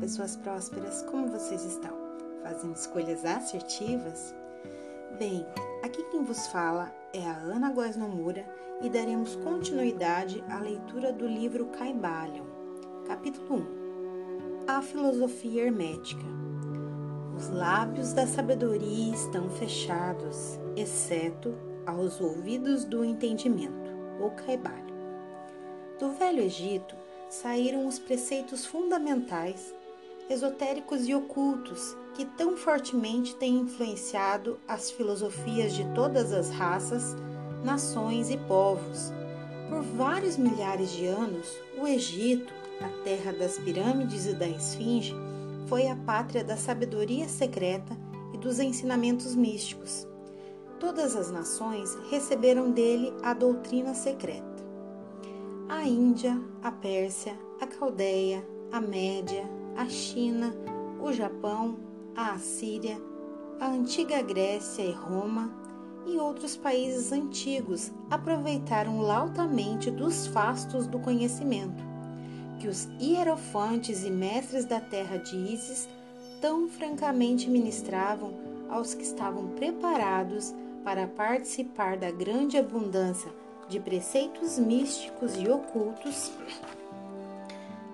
Pessoas prósperas, como vocês estão? Fazendo escolhas assertivas? Bem, aqui quem vos fala é a Ana Góes Nomura e daremos continuidade à leitura do livro Caibalion, capítulo 1 A Filosofia Hermética. Os lábios da sabedoria estão fechados, exceto aos ouvidos do entendimento, ou Caibalion. Do Velho Egito, saíram os preceitos fundamentais, esotéricos e ocultos que tão fortemente têm influenciado as filosofias de todas as raças, nações e povos. Por vários milhares de anos, o Egito, a terra das pirâmides e da esfinge, foi a pátria da sabedoria secreta e dos ensinamentos místicos. Todas as nações receberam dele a doutrina secreta a Índia, a Pérsia, a Caldeia, a Média, a China, o Japão, a Assíria, a antiga Grécia e Roma e outros países antigos aproveitaram lautamente dos fastos do conhecimento, que os hierofantes e mestres da terra de Ísis tão francamente ministravam aos que estavam preparados para participar da grande abundância de preceitos místicos e ocultos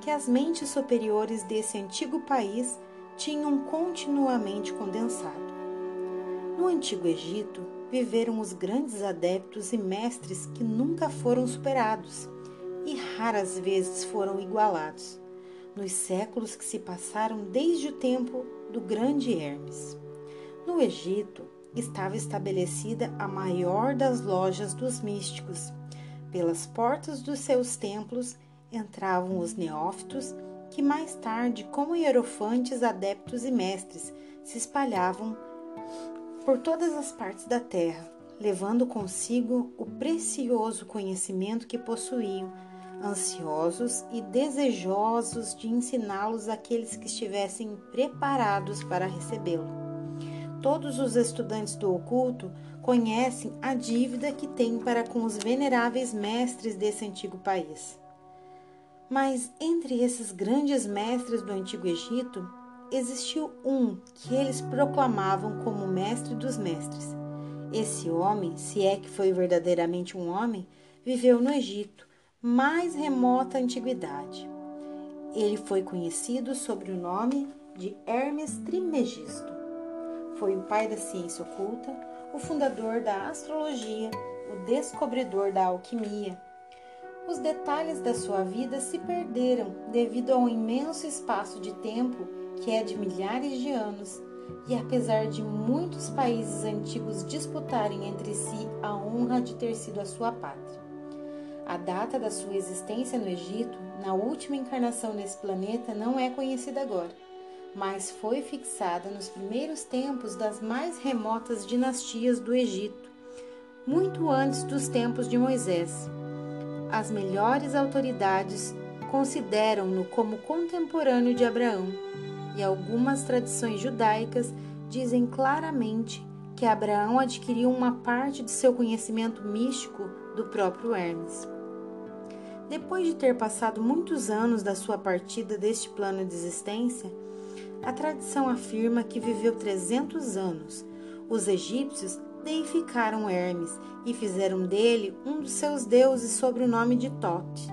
que as mentes superiores desse antigo país tinham continuamente condensado. No Antigo Egito, viveram os grandes adeptos e mestres que nunca foram superados e raras vezes foram igualados, nos séculos que se passaram desde o tempo do grande Hermes. No Egito, estava estabelecida a maior das lojas dos místicos. Pelas portas dos seus templos entravam os neófitos, que mais tarde, como hierofantes, adeptos e mestres, se espalhavam por todas as partes da terra, levando consigo o precioso conhecimento que possuíam, ansiosos e desejosos de ensiná-los àqueles que estivessem preparados para recebê-lo. Todos os estudantes do oculto conhecem a dívida que têm para com os veneráveis mestres desse antigo país. Mas entre esses grandes mestres do antigo Egito, existiu um que eles proclamavam como mestre dos mestres. Esse homem, se é que foi verdadeiramente um homem, viveu no Egito, mais remota antiguidade. Ele foi conhecido sob o nome de Hermes Trimegisto. Foi o pai da ciência oculta, o fundador da astrologia, o descobridor da alquimia. Os detalhes da sua vida se perderam devido ao imenso espaço de tempo que é de milhares de anos, e apesar de muitos países antigos disputarem entre si a honra de ter sido a sua pátria. A data da sua existência no Egito, na última encarnação nesse planeta, não é conhecida agora mas foi fixada nos primeiros tempos das mais remotas dinastias do Egito, muito antes dos tempos de Moisés. As melhores autoridades consideram-no como contemporâneo de Abraão, e algumas tradições judaicas dizem claramente que Abraão adquiriu uma parte de seu conhecimento místico do próprio Hermes. Depois de ter passado muitos anos da sua partida deste plano de existência, a tradição afirma que viveu 300 anos. Os egípcios deificaram Hermes e fizeram dele um dos seus deuses sob o nome de Tote.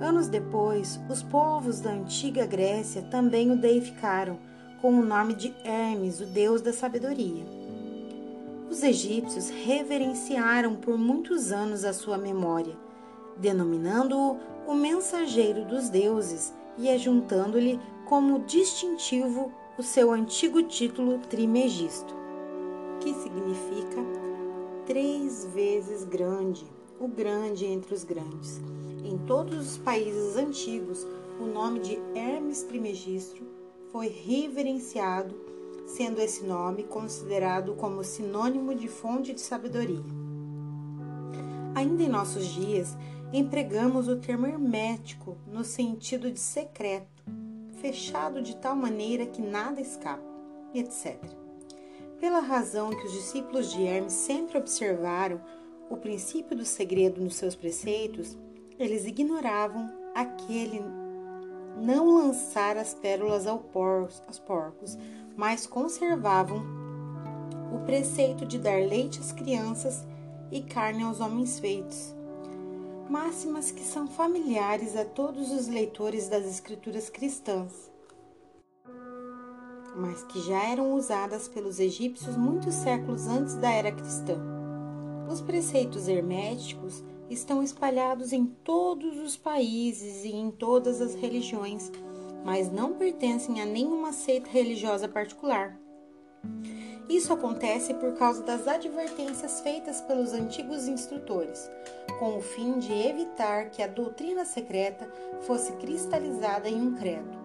Anos depois, os povos da antiga Grécia também o deificaram com o nome de Hermes, o deus da sabedoria. Os egípcios reverenciaram por muitos anos a sua memória, denominando-o o mensageiro dos deuses e ajuntando-lhe como distintivo o seu antigo título Trimegisto, que significa três vezes grande, o grande entre os grandes. Em todos os países antigos, o nome de Hermes Trimegisto foi reverenciado, sendo esse nome considerado como sinônimo de fonte de sabedoria. Ainda em nossos dias, empregamos o termo hermético no sentido de secreto fechado de tal maneira que nada escapa, etc. Pela razão que os discípulos de Hermes sempre observaram o princípio do segredo nos seus preceitos, eles ignoravam aquele não lançar as pérolas aos porcos, mas conservavam o preceito de dar leite às crianças e carne aos homens feitos. Máximas que são familiares a todos os leitores das escrituras cristãs, mas que já eram usadas pelos egípcios muitos séculos antes da era cristã. Os preceitos herméticos estão espalhados em todos os países e em todas as religiões, mas não pertencem a nenhuma seita religiosa particular. Isso acontece por causa das advertências feitas pelos antigos instrutores, com o fim de evitar que a doutrina secreta fosse cristalizada em um credo.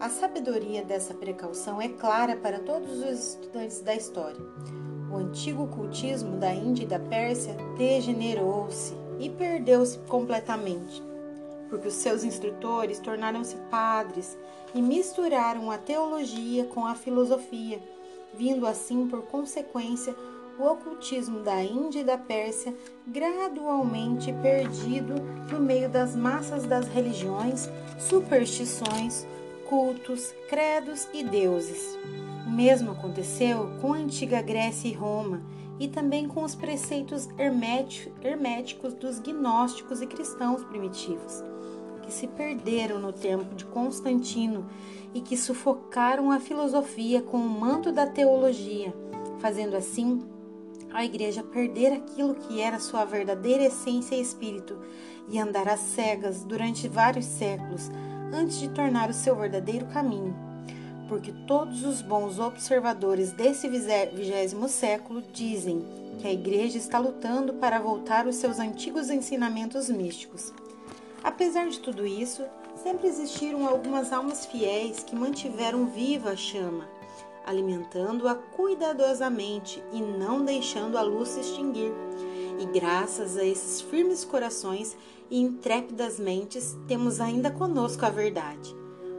A sabedoria dessa precaução é clara para todos os estudantes da história. O antigo cultismo da Índia e da Pérsia degenerou-se e perdeu-se completamente, porque os seus instrutores tornaram-se padres e misturaram a teologia com a filosofia, vindo assim por consequência o ocultismo da Índia e da Pérsia gradualmente perdido no meio das massas das religiões, superstições, cultos, credos e deuses. O mesmo aconteceu com a antiga Grécia e Roma e também com os preceitos herméticos dos gnósticos e cristãos primitivos, que se perderam no tempo de Constantino e que sufocaram a filosofia com o manto da teologia, fazendo assim a igreja perder aquilo que era sua verdadeira essência e espírito e andar às cegas durante vários séculos antes de tornar o seu verdadeiro caminho porque todos os bons observadores desse vigésimo século dizem que a Igreja está lutando para voltar aos seus antigos ensinamentos místicos. Apesar de tudo isso, sempre existiram algumas almas fiéis que mantiveram viva a chama, alimentando-a cuidadosamente e não deixando a luz se extinguir. E graças a esses firmes corações e intrépidas mentes, temos ainda conosco a verdade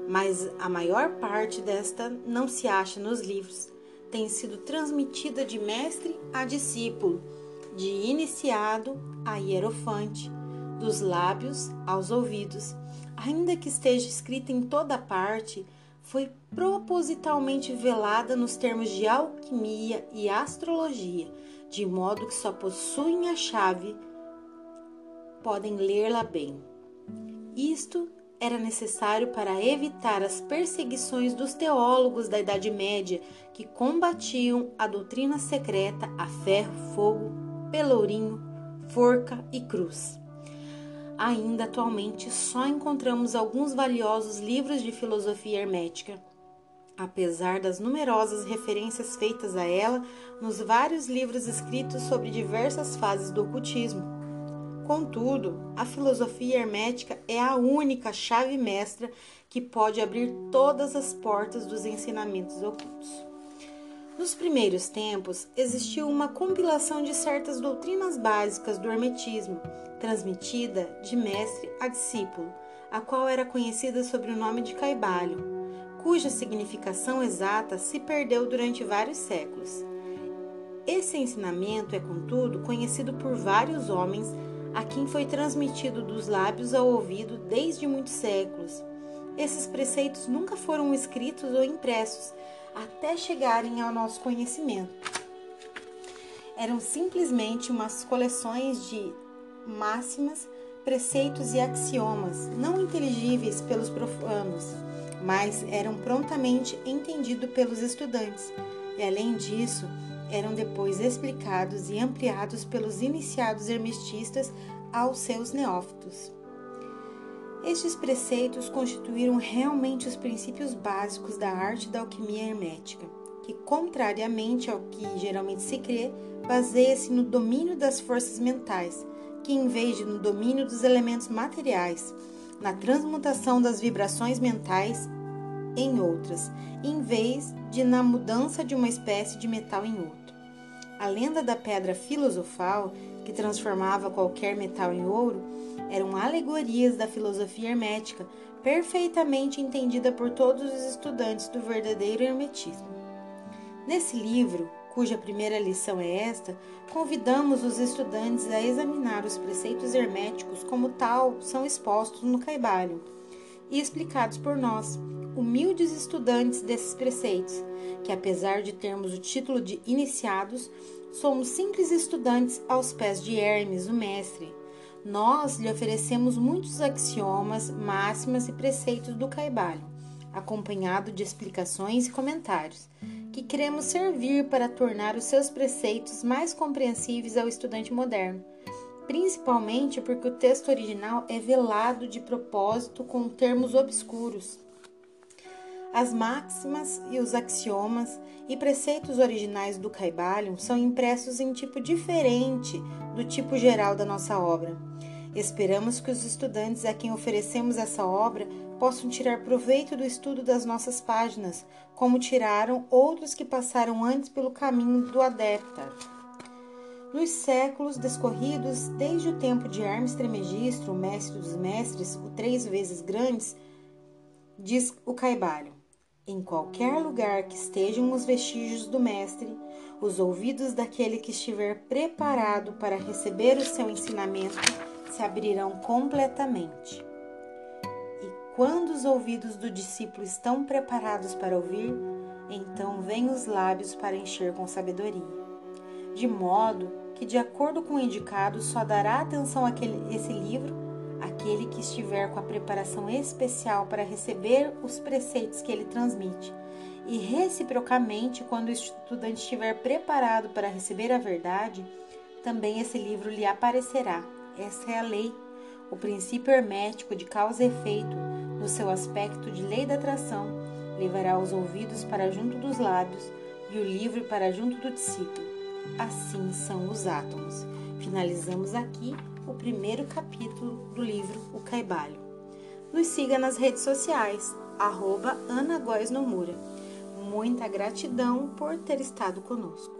mas a maior parte desta não se acha nos livros. Tem sido transmitida de mestre a discípulo, de iniciado a hierofante, dos lábios aos ouvidos. Ainda que esteja escrita em toda parte, foi propositalmente velada nos termos de alquimia e astrologia, de modo que só possuem a chave podem lê-la bem. Isto era necessário para evitar as perseguições dos teólogos da Idade Média que combatiam a doutrina secreta a ferro, fogo, pelourinho, forca e cruz. Ainda atualmente só encontramos alguns valiosos livros de filosofia hermética, apesar das numerosas referências feitas a ela nos vários livros escritos sobre diversas fases do ocultismo. Contudo, a filosofia hermética é a única chave mestra que pode abrir todas as portas dos ensinamentos ocultos. Nos primeiros tempos, existiu uma compilação de certas doutrinas básicas do hermetismo, transmitida de mestre a discípulo, a qual era conhecida sob o nome de Caibalho, cuja significação exata se perdeu durante vários séculos. Esse ensinamento é, contudo, conhecido por vários homens a quem foi transmitido dos lábios ao ouvido desde muitos séculos. Esses preceitos nunca foram escritos ou impressos até chegarem ao nosso conhecimento. Eram simplesmente umas coleções de máximas, preceitos e axiomas, não inteligíveis pelos profanos, mas eram prontamente entendidos pelos estudantes. E além disso, eram depois explicados e ampliados pelos iniciados hermetistas aos seus neófitos. Estes preceitos constituíram realmente os princípios básicos da arte da alquimia hermética, que, contrariamente ao que geralmente se crê, baseia-se no domínio das forças mentais, que, em vez de no domínio dos elementos materiais, na transmutação das vibrações mentais em outras, em vez de na mudança de uma espécie de metal em outra. A lenda da pedra filosofal, que transformava qualquer metal em ouro, eram alegorias da filosofia hermética, perfeitamente entendida por todos os estudantes do verdadeiro hermetismo. Nesse livro, cuja primeira lição é esta, convidamos os estudantes a examinar os preceitos herméticos como tal são expostos no caibalho e explicados por nós, humildes estudantes desses preceitos, que apesar de termos o título de iniciados, somos simples estudantes aos pés de Hermes, o mestre. Nós lhe oferecemos muitos axiomas, máximas e preceitos do Caibalho, acompanhado de explicações e comentários, que queremos servir para tornar os seus preceitos mais compreensíveis ao estudante moderno principalmente porque o texto original é velado de propósito com termos obscuros. As máximas e os axiomas e preceitos originais do Caibalion são impressos em tipo diferente do tipo geral da nossa obra. Esperamos que os estudantes a quem oferecemos essa obra possam tirar proveito do estudo das nossas páginas, como tiraram outros que passaram antes pelo caminho do adepta. Nos séculos descorridos, desde o tempo de Hermes Trismegisto, o mestre dos mestres, o três vezes grandes, diz o Caibalho, em qualquer lugar que estejam os vestígios do mestre, os ouvidos daquele que estiver preparado para receber o seu ensinamento se abrirão completamente. E quando os ouvidos do discípulo estão preparados para ouvir, então vêm os lábios para encher com sabedoria de modo que, de acordo com o indicado, só dará atenção a esse livro aquele que estiver com a preparação especial para receber os preceitos que ele transmite. E reciprocamente, quando o estudante estiver preparado para receber a verdade, também esse livro lhe aparecerá. Essa é a lei, o princípio hermético de causa e efeito, no seu aspecto de lei da atração, levará os ouvidos para junto dos lábios e o livro para junto do discípulo assim são os átomos. Finalizamos aqui o primeiro capítulo do livro O Caibalho. Nos siga nas redes sociais, arroba Ana Góes Nomura. Muita gratidão por ter estado conosco.